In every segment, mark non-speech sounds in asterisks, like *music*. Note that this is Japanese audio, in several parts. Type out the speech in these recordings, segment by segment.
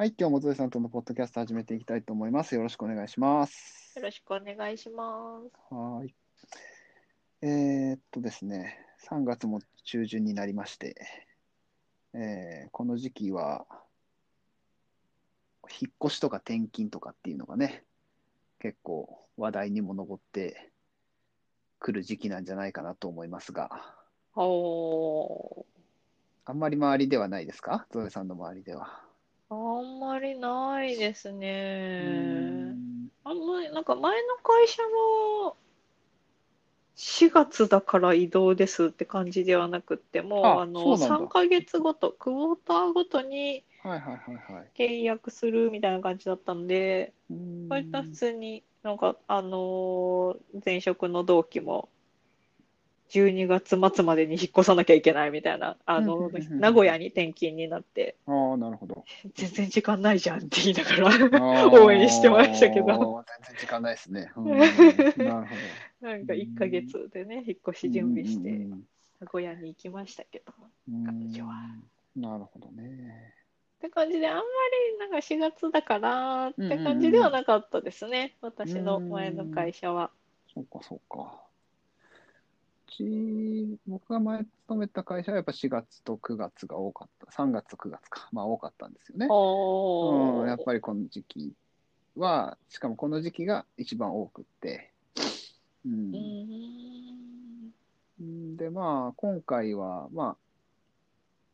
はい、今日もゾエさんとのポッドキャスト始めていきたいと思います。よろしくお願いします。よろしくお願いします。はーい。えーっとですね、3月も中旬になりまして、えーこの時期は、引っ越しとか転勤とかっていうのがね、結構話題にも上ってくる時期なんじゃないかなと思いますが、おあんまり周りではないですか？ゾエさんの周りでは。ー、あんまりないですね。んあんまり、なんか前の会社も4月だから移動ですって感じではなくってもう、ああの、そうなんだ3ヶ月ごと、クォーターごとにはいはいはいはい。契約するみたいな感じだったんで、うーん割と普通になんか、あのー前職の同期も、12月末までに引っ越さなきゃいけないみたいな、あの名古屋に転勤になって、ああ、なるほど。全然時間ないじゃんって言いながら *laughs* 応援してましたけど、全然時間ないですね。うんなるほなんか1ヶ月でね、引っ越し準備して、うん名古屋に行きましたけど。彼女はなるほどね。て感じで、あんまりなんか4月だからって感じではなかったですね、私の前の会社は。そうか、そうか。うち、僕が前勤めた会社はやっぱ4月と9月が多かった。3月と9月か。まあ多かったんですよね。おうん、やっぱりこの時期は、しかもこの時期が一番多くって。うんうーんうんで、まあ、今回は、ま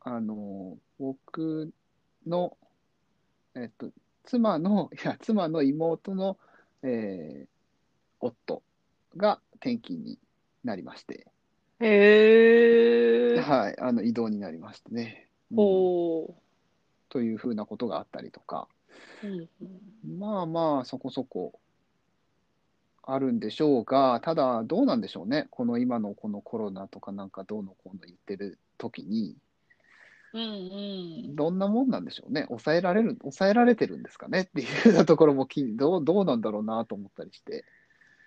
あ、あの、僕の、えっと、妻の、いや、妻の妹の、えー夫が転勤になりまして、へえ。はい、あの、移動になりましてね。うんというふうなことがあったりとか、うんうんまあまあ、そこそこあるんでしょうが、ただ、どうなんでしょうね。この今のこのコロナとかなんかどうのこうの言ってる時に、うんうんどんなもんなんでしょうね。抑えられる、抑えられてるんですかねっていうようなところもきどう、どうなんだろうなと思ったりして。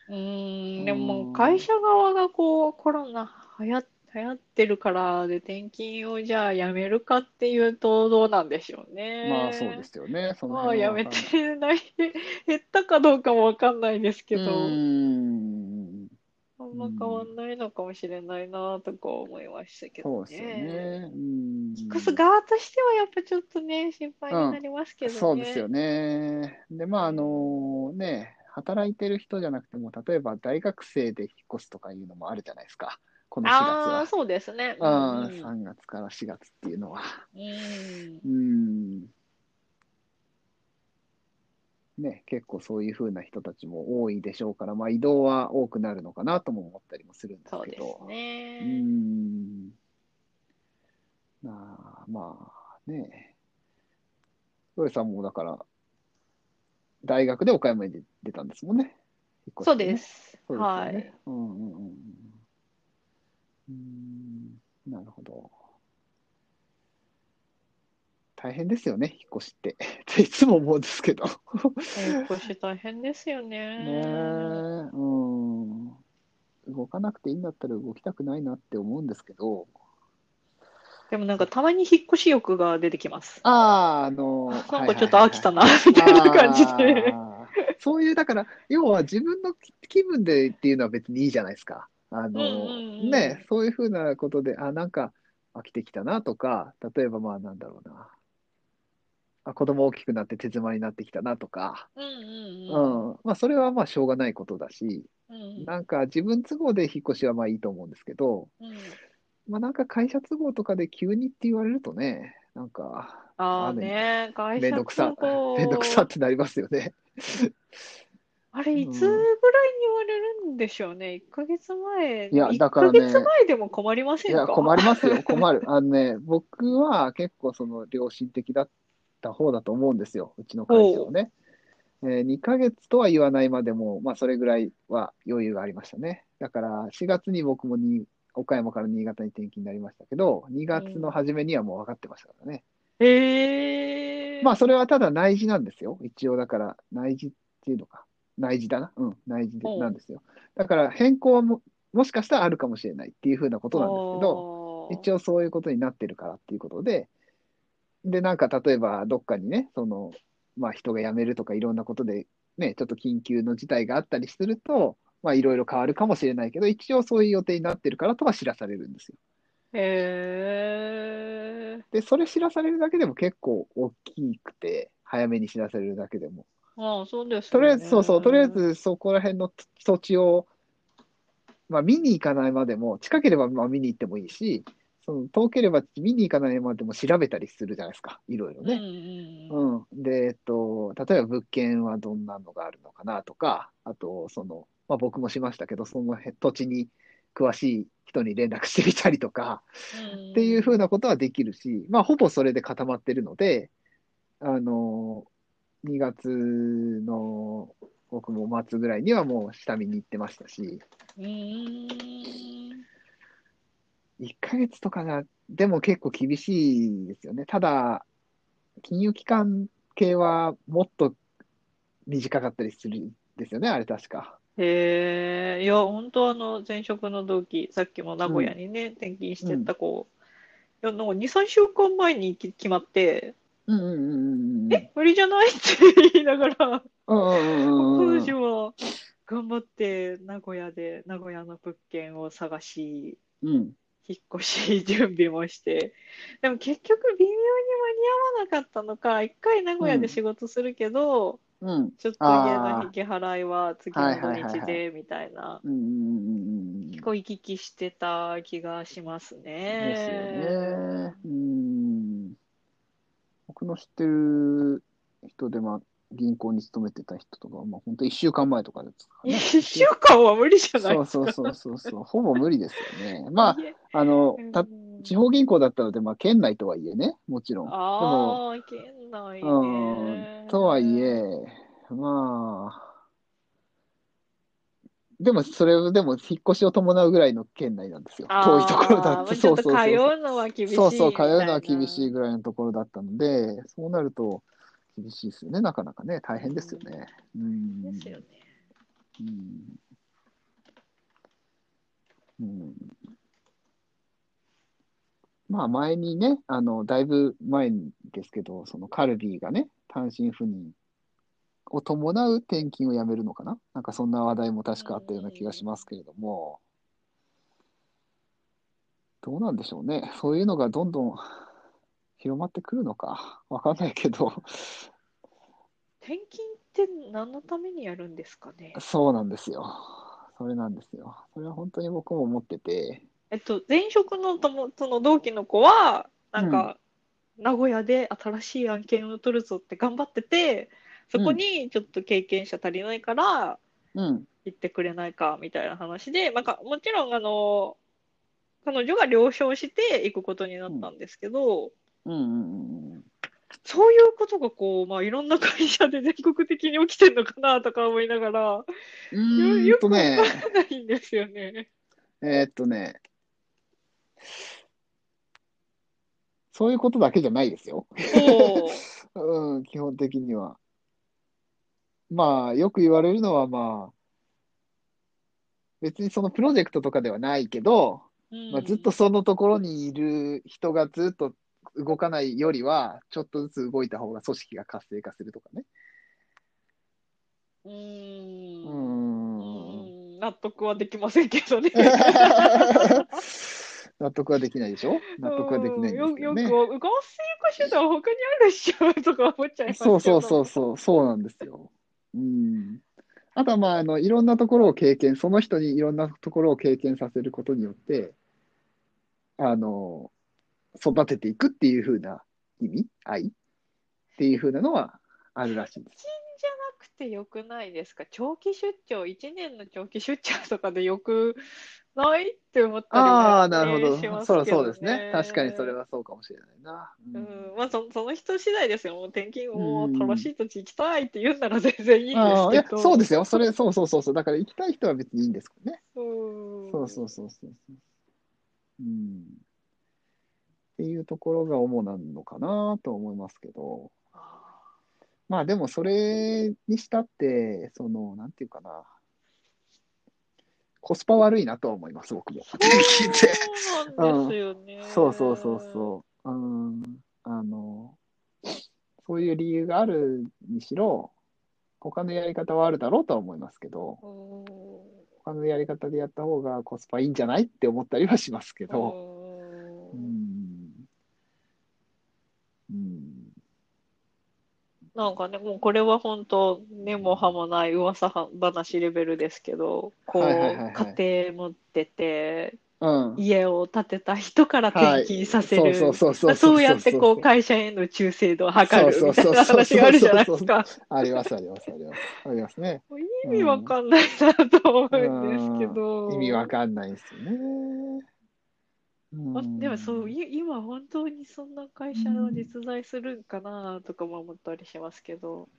うーん、でうんも会社側がこうコロナ流行、流行ってるからで転勤をじゃあやめるかっていうとどうなんでしょうね。まあそうですよね。そのまあやめてない、減ったかどうかもわかんないですけうど、ーん。あんま変わんないのかもしれないなとか思いましたけどそうですよね。うん。引っ越す側としてはやっぱちょっとね、心配になりますけどね。そうですよね。で、まあ、あのね、働いてる人じゃなくても、例えば大学生で引っ越すとかいうのもあるじゃないですか。この4月ああ、は。そうですね。うん、うん3月から4月っていうのは。うんうん。ね、結構そういうふうな人たちも多いでしょうから、まあ移動は多くなるのかなとも思ったりもするんですそうですけど。うね。ん。まあ、まあね。ロエさんもだから、大学で岡山に出たんですもんね。ねです。そうですよはい。ね。うんうんうんうん。うん、なるほど。大変ですよね、引っ越しって。っていつも思うんですけど。引っ越し大変ですよね。ねえ、うん。動かなくていいんだったら動きたくないなって思うんですけど。でもなんかたまに引っ越し欲が出てきます。ああ、あの、*laughs* なんかちょっと飽きたな、な、*laughs* みたいな感じで。そういう、だから、要は自分の気分でっていうのは別にいいじゃないですか。あの、ね、そういうふうなことで、あ、なんか飽きてきたなとか、例えばまあなんだろうな。あ、子供大きくなって手妻になってきたなとか、うんうんうん、まあそれはまあしょうがないことだし、うん。なんか自分都合で引っ越しはまあいいと思うんですけど、うんまあなんか会社都合とかで急にって言われるとね、なんか、ああね、会社めんどくさ、都 *laughs* 合めんどくさってなりますよね。*laughs* あれ、いつぐらいに言われるんでしょうね？1ヶ月前。いや1だからねヶ月前でも困りませいや、んか困りますよ、*laughs* 困る。あのね、僕は結構その良心的だった方だと思うんですよ、うちの会社はね。えー、2ヶ月とは言わないまでも、まあそれぐらいは余裕がありましたね。だから4月に僕もに岡山から新潟に転勤になりましたけど、2月の初めにはもう分かってましたからね。へえ。まあそれはただ内示なんですよ。一応だから内示っていうのか。内示だな。うん、内示でなんですよ。だから変更はももしかしたらあるかもしれないっていうふうなことなんですけど、ど一応そういうことになってるからっていうことで、で、なんか例えばどっかにね、その、まあ人が辞めるとかいろんなことで、ね、ちょっと緊急の事態があったりすると、まあいろいろ変わるかもしれないけど、一応そういう予定になってるからとは知らされるんですよ。へえ。で、それ知らされるだけでも結構大きくて、早めに知らされるだけでも。ああ、そうですとりあえず、ねそうそう、とりあえずそこら辺の土地を、まあ見に行かないまでも、近ければまあ見に行ってもいいし、その遠ければ見に行かないまでも調べたりするじゃないですか、いろいろね。うんうんうんうん。で、えっと、例えば物件はどんなのがあるのかなとか、あと、その、まあ僕もしましたけど、そのへ土地に詳しい人に連絡してみたりとか、うんっていうふうなことはできるし、まあほぼそれで固まってるので、あの、2月の僕も末ぐらいにはもう下見に行ってましたし、うーん。1ヶ月とかが、でも結構厳しいですよね。ただ、金融機関系はもっと短かったりするんですよね、あれ確か。へえ、いや、本当あの、前職の同期、さっきも名古屋にね、転勤してった子、いや、なんか2、3週間前にき決まって、うんうんうんうんうん。え、無理じゃない？って言いながら、うんうんうんうん私は頑張って名古屋で、名古屋の物件を探し、うん。引っ越し準備もして、でも結局微妙に間に合わなかったのか、一回名古屋で仕事するけど、うん。ちょっと家の引き払いは次の土日で、みたいな。うんうんうんうんうん。結構行き来してた気がしますね。ですよね。うん。僕の知ってる人で、まあ、銀行に勤めてた人とかは、まあ、本当1週間前とかですかね。一週間は無理じゃないそうですか。そうそうそうそう。ほぼ無理ですよね。まあ、あの、たうん地方銀行だったので、まあ、県内とはいえね、もちろん。でも、ああ、県内ねうん、。とはいえ、まあ、でも、それでも、引っ越しを伴うぐらいの県内なんですよ。あ遠いところだあって。そうそうそううのは厳しいそうそう、通うのは厳しいなぐらいのところだったので、そうなると厳しいですよね、なかなかね、大変ですよね。うん。ですよね。うん。うん。まあ、前にね、あの、だいぶ前ですけど、そのカルビーがね、単身赴任を伴う転勤をやめるのかな？なんかそんな話題も確かあったような気がしますけれども、どうなんでしょうね。そういうのがどんどん広まってくるのか、わかんないけど、転勤って何のためにやるんですかね？そうなんですよ。それなんですよ。それは本当に僕も思ってて、えっと、前職の友その同期の子は、なんか、名古屋で新しい案件を取るぞって頑張ってて、そこにちょっと経験者足りないから、うん、行ってくれないかみたいな話で、なんかもちろんあの彼女が了承して行くことになったんですけど、うん、うん、うん。そういうことがこう、まあ、いろんな会社で全国的に起きてるのかなとか思いながら、うーんとね、ないんですよね。えーっとね、そういうことだけじゃないですよ。そう *laughs* うん、基本的には。まあ、よく言われるのは、まあ、別にそのプロジェクトとかではないけど、うんまあ、ずっとそのところにいる人がずっと動かないよりは、ちょっとずつ動いた方が組織が活性化するとかね。うん。うん納得はできませんけどね。*laughs* 納得はできないでしょ？納得はできないんですね。よよく、合成化手段他にあるっしょとか思っちゃいますけど。そうそうそうそう、そうなんですよ。うん。あとは、まあ、あの、いろんなところを経験、その人にいろんなところを経験させることによって、あの、育てていくっていう風な意味、愛っていう風なのはあるらしいです。くてよくないですか？長期出張、1年の長期出張とかでよくない？って思ったりもああ、なるほど。そうますけどそうですね。確かにそれはそうかもしれないな。ううんん、まあそ、その人次第ですよ。もう転勤もうん楽しい土地行きたいって言うんなら全然いいんですけ、ど。そうですよ。それ、そうそうそうそう。だから行きたい人は別にいいんですけどね。うん。そうそうそうそう。うん。っていうところが主なのかなと思いますけど。まあでもそれにしたって、その、なんていうかな。コスパ悪いなとは思います、僕も。*laughs* 聞いて。そうなんですよね。そうそうそうそう。うん。あの、そういう理由があるにしろ、他のやり方はあるだろうとは思いますけど、うん他のやり方でやった方がコスパいいんじゃないって思ったりはしますけど、ううんん。うん。なんかね、もうこれは本当、根も葉もない噂話レベルですけど、こう、はいはいはいはい家庭持ってて、うん。家を建てた人から転勤させる。そうやってこう会社への忠誠度を図るみたいな話があるじゃないですか。あります、あります、あります。ありますね。意味わかんないなと思うんですけど。意味わかんないですよね。でもそう、い今本当にそんな会社は実在するんかなとかも思ったりしますけど、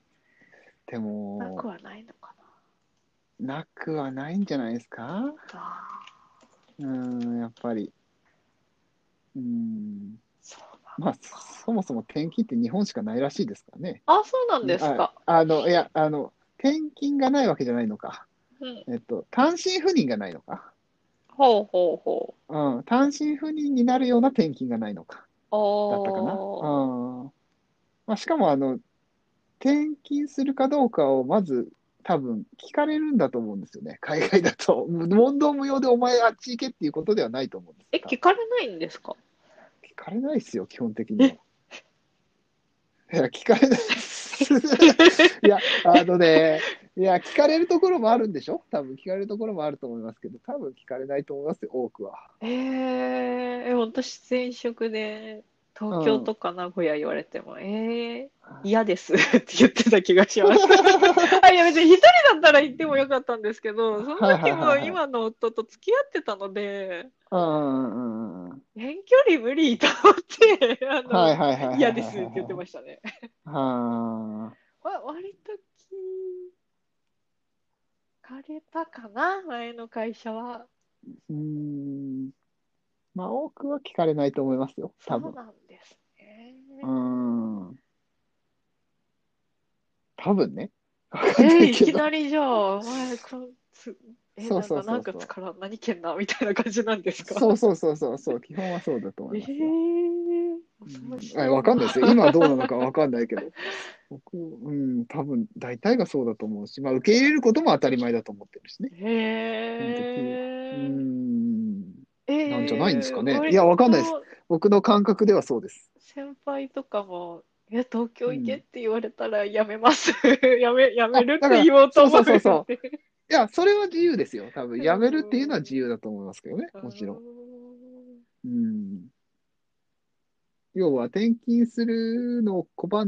でなくも、はないのかなくはないんじゃないですか？うん、やっぱり。うん。まあ、そもそも転勤って日本しかないらしいですからね。あ、そうなんですか。ああの、いや、あの、転勤がないわけじゃないのか。うん、えっと、単身赴任がないのか。ほうほうほう。うん、単身赴任になるような転勤がないのか。だあったかな。あ。うん。まあ、しかも、あの、転勤するかどうかをまず多分聞かれるんだと思うんですよね。海外だと。問答無用でお前あっち行けっていうことではないと思うんですえ、聞かれないんですか？聞かれないですよ、基本的には。いや、聞かれない。*laughs* いや、あのね、いや、聞かれるところもあるんでしょ？多分聞かれるところもあると思いますけど、多分聞かれないと思いますよ、多くは。ええー、え私前職で東京とか名古屋言われても、えー、嫌ですって言ってた気がします。*laughs* あ、いや別に一人だったら行ってもよかったんですけど、その時も今の夫と付き合ってたので、うんうんうんうん。遠距離無理と思って、あの。嫌ですって言ってましたね。はわ割と聞かれたかな、前の会社は。ーうーん。まあ、多くは聞かれないと思いますよ、多分。そうなんですね。うーん。多分ね。えー、い。きなりじゃあ、お前、つえ、そうそうそうそうなんか、なんかから何県だみたいな感じなんですか？そうそうそうそうそう、基本はそうだと思えいますよ。ー、うんあわかんないですよ。今はどうなのかわかんないけど。僕、うん、多分大体がそうだと思うし、まあ、受け入れることも当たり前だと思ってるしね。へーうん。えーなんじゃないんですかね割といやわかんないです僕の感覚ではそうです。先輩とかも、いや、東京行けって言われたらやめます。*laughs* やめ、やめるって言おうと思うあだからそうそうう。いや、それは自由ですよ。多分、やめるっていうのは自由だと思いますけどね、もちろん。うん。要は、転勤するのを拒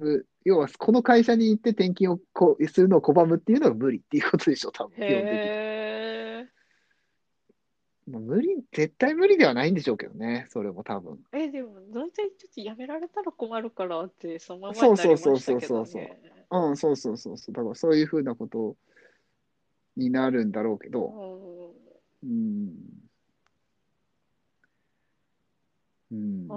む、要は、この会社に行って転勤をこうするのを拒むっていうのが無理っていうことでしょ、多分、基本的に。無理、絶対無理ではないんでしょうけどね、それも多分。ーえ、でも、大体ちょっとやめられたら困るからって、そのままそうになりそうそうましたけどそうそうね。うん、そうそうそうそう。だから、そういうふうなことになるんだろうけど、うんうん。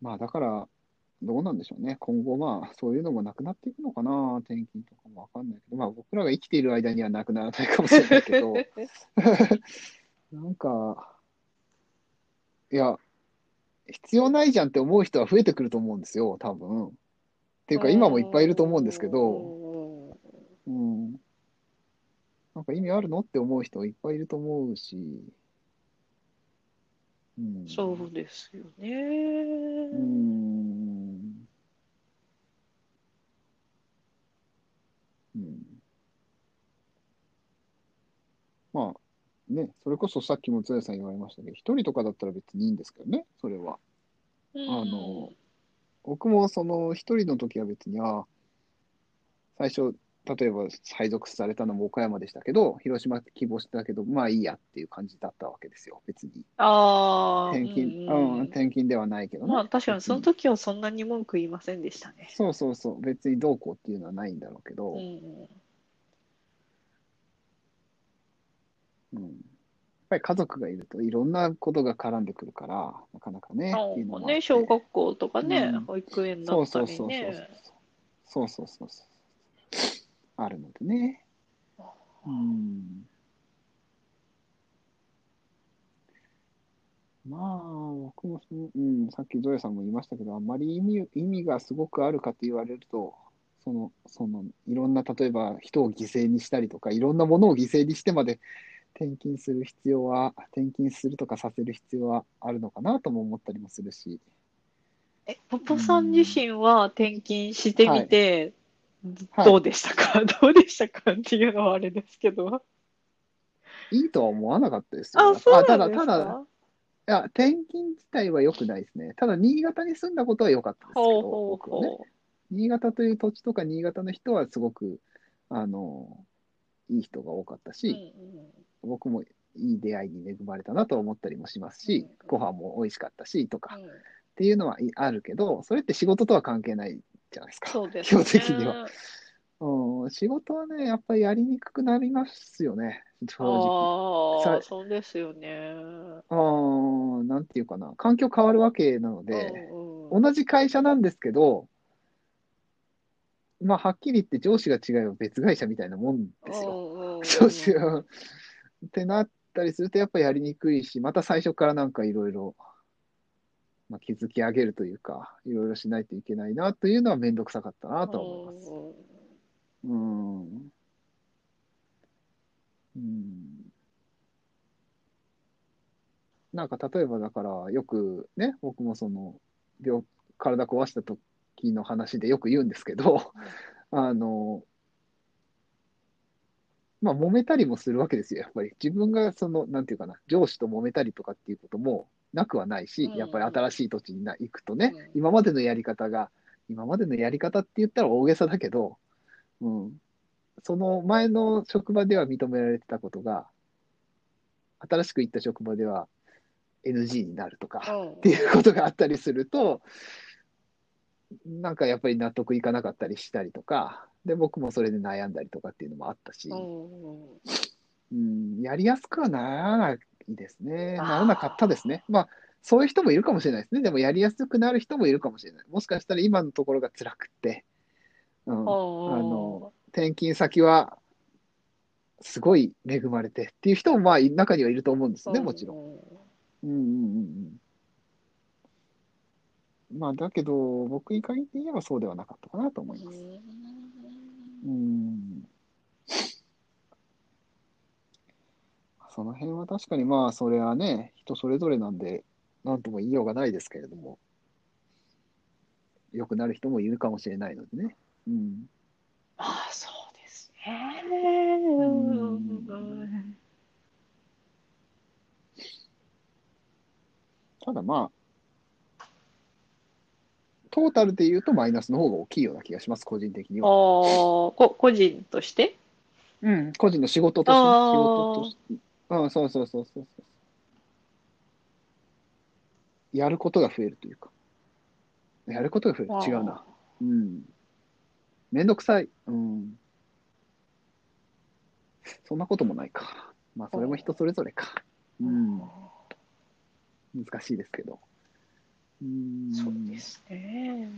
まあだから、どうなんでしょうね。今後まあそういうのもなくなっていくのかな。転勤とかもわかんないけど、まあ僕らが生きている間にはなくならないかもしれないけど、*laughs* なんか、いや、必要ないじゃんって思う人は増えてくると思うんですよ、多分。っていうか今もいっぱいいると思うんですけど、うん。なんか意味あるのって思う人いっぱいいると思うし、うん。そうですよね。うーん。うん。まあ、ね、それこそさっきも津谷さん言われましたけど、一人とかだったら別にいいんですけどね、それは。うんあの、僕もその一人の時は別に、ああ、最初、例えば配属されたのも岡山でしたけど、広島希望してたけど、まあいいやっていう感じだったわけですよ、別に。ああ、転勤、うんうん、転勤ではないけどね。まあ確かに別その時はそんなに文句言いませんでしたね。そうそうそう、別にどうこうっていうのはないんだろうけど、うんうんやっぱり家族がいるといろんなことが絡んでくるから、なかなかね、ね、小学校とかね、うん保育園だそうったりそうそうそうね。そうそうそうそうあるのでね。うん。まあ、僕もその、うん、さっきゾエさんも言いましたけど、あんまり意味、意味がすごくあるかと言われると、その、その、いろんな、例えば人を犠牲にしたりとか、いろんなものを犠牲にしてまで転勤する必要は、転勤するとかさせる必要はあるのかなとも思ったりもするし、え、パパさん自身は転勤してみて、はいどうでしたか、*laughs* どうでしたかっていうのはあれですけど。いいとは思わなかったですよ。あ、そうただ、なんですか？ただ、いや、転勤自体は良くないですね。ただ、新潟に住んだことは良かったですけど、僕はね。ほ新潟という土地とか新潟の人はすごく、あの、いい人が多かったう。し、僕もいい出会いに恵まれたなと思ったりもしますし、うんご飯も美味しかったしとかっていうのはいあるけど、それって仕事とは関係ないじゃないですか。そうです基本的には。うん、仕事はね、やっぱりやりにくくなりますよね、正直。あそうですよね。あーなんていうかな、環境変わるわけなので、うんうん同じ会社なんですけど、まあ、はっきり言って上司が違えば別会社みたいなもんですよ。上司が。ってなったりすると、やっぱりやりにくいし、また最初からなんかいろいろ、まあ、築き上げるというか、いろいろしないといけないなというのはめんどくさかったなとは思います。うん。うん。なんか例えばだから、よくね、僕もその、病、体壊した時の話でよく言うんですけど、あの、まあ、揉めたりもするわけですよ、やっぱり。自分がその、なんていうかな、上司と揉めたりとかっていうこともなくはないし、うん。やっぱり新しい土地にな行くとね、うん。今までのやり方が、今までのやり方って言ったら大げさだけど、うん、その前の職場では認められてたことが、新しく行った職場では NG になるとか、うん。っていうことがあったりすると、なんかやっぱり納得いかなかったりしたりとか、で、僕もそれで悩んだりとかっていうのもあったし、うんうん、やりやすくはならないですね。ならなかったですね。まあ、そういう人もいるかもしれないですね。でも、やりやすくなる人もいるかもしれない。もしかしたら今のところが辛くって、うん、あの、転勤先は、すごい恵まれてっていう人も、まあ、中にはいると思うんですね、もちろん。ん。うんうんうんうん。まあ、だけど、僕に限って言えばそうではなかったかなと思います。うん。その辺は確かにまあ、それはね、人それぞれなんで、なんとも言いようがないですけれども、良くなる人もいるかもしれないのでね。うん。まあ、そうですね。んただまあ、トータルで言うとマイナスの方が大きいような気がします、個人的にああ、は。こ個人として？うん、個人の仕事として仕事として。うん、そうそうそうそうそう。やることが増えるというか。やることが増える。違うな。うん。めんどくさい。うん。そんなこともないか。まあ、それも人それぞれか。うん。難しいですけど。うん。そうですね。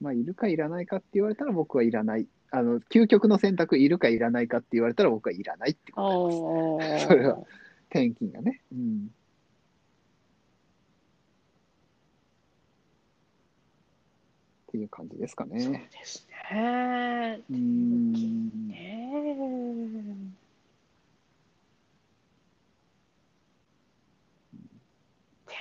まあ、いるかいらないかって言われたら僕はいらない。あの、究極の選択、いるかいらないかって言われたら僕はいらないってあ答えます。あ。それは転勤がね。うん。っていう感じですかそうね。ですね。うーん。ね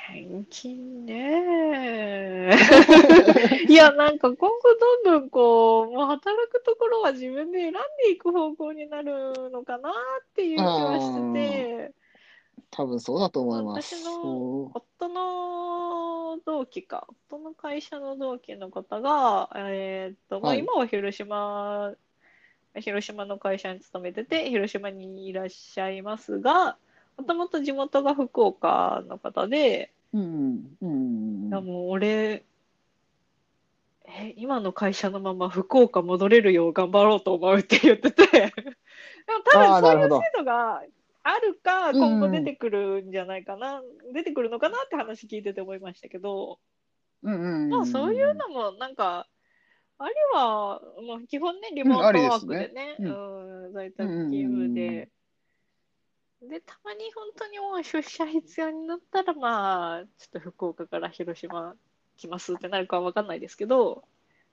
転勤ね。*laughs* いや、なんか今後どんどんこう、もう働くところは自分で選んでいく方向になるのかなっていう気はしてて、多分そうだと思います。私の夫の同期か、夫の会社の同期の方が、えーっと、まあ、はい今は広島、広島の会社に勤めてて、広島にいらっしゃいますが、もともと地元が福岡の方で、うんうんいやもう俺、え、今の会社のまま福岡戻れるよう頑張ろうと思うって言ってて、*laughs* でも多分そういう制度があるか、うん。うん今後出てくるんじゃないかな、出てくるのかなって話聞いてて思いましたけど、うんうんまあそういうのもなんか、あれは、もう基本ね、リモートワーですねクでね、ううん、在宅勤務で、で、たまに本当にもう出社必要になったら、まあ、ちょっと福岡から広島来ますってなるかは分かんないですけど、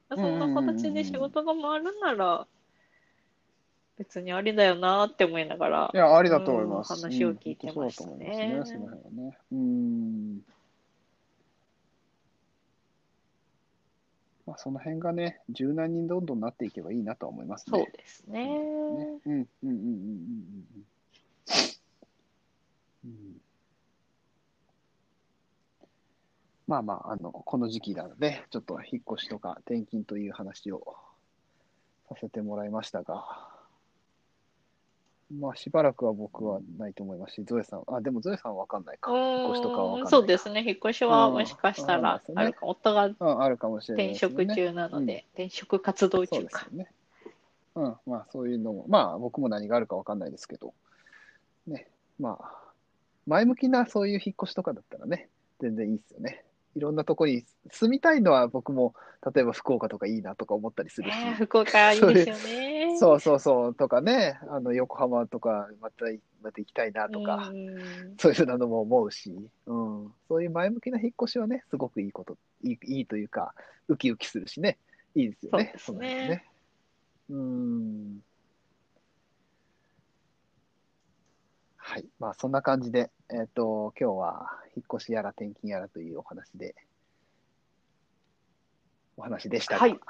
まあそんな形で仕事が回るなら、別にありだよなって思いながら、いや、ありだと思います。うん話を聞いてましたねうんそうだと思いますね、その辺はね。うん。まあ、その辺がね、柔軟にどんどんなっていけばいいなとは思いますね。そうですね。ね。うん、うん、うん、うん、うんうん。うんまあまあ、あの、この時期なので、ちょっと引っ越しとか転勤という話をさせてもらいましたが、まあ、しばらくは僕はないと思いますし、ゾエさん、あ、でもゾエさんはわかんないか。引っ越しとかはわかんないか。そうですね。引っ越しはもしかしたうんらあるか、夫がうん、あるかもしれない転職中なので、転職活動そう中か。ですよね。うん、まあそういうのも、まあ僕も何があるかわかんないですけど、ね、まあ、前向きなそういう引っ越しとかだったらね、全然いいですよね。いろんなとこに住みたいのは僕も、例えば福岡とかいいなとか思ったりするし、福岡いいですよね。*laughs* そうそうそうとかね、あの横浜とかまたまた行きたいなとか、うんそういうふうなのも思うし、うん、そういう前向きな引っ越しはね、すごくいいこと、いいいいというか、ウキウキするしね、いいですよね。そうですね。うん。はい。まあ、そんな感じで、えっ、と、今日は引っ越しやら転勤やらというお話で、お話でしたが、はい。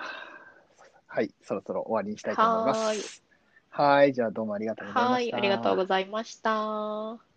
はい。そろそろ終わりにしたいと思います。はい。じゃあ、どうもありがとうございまはい、した。ありがとうございました。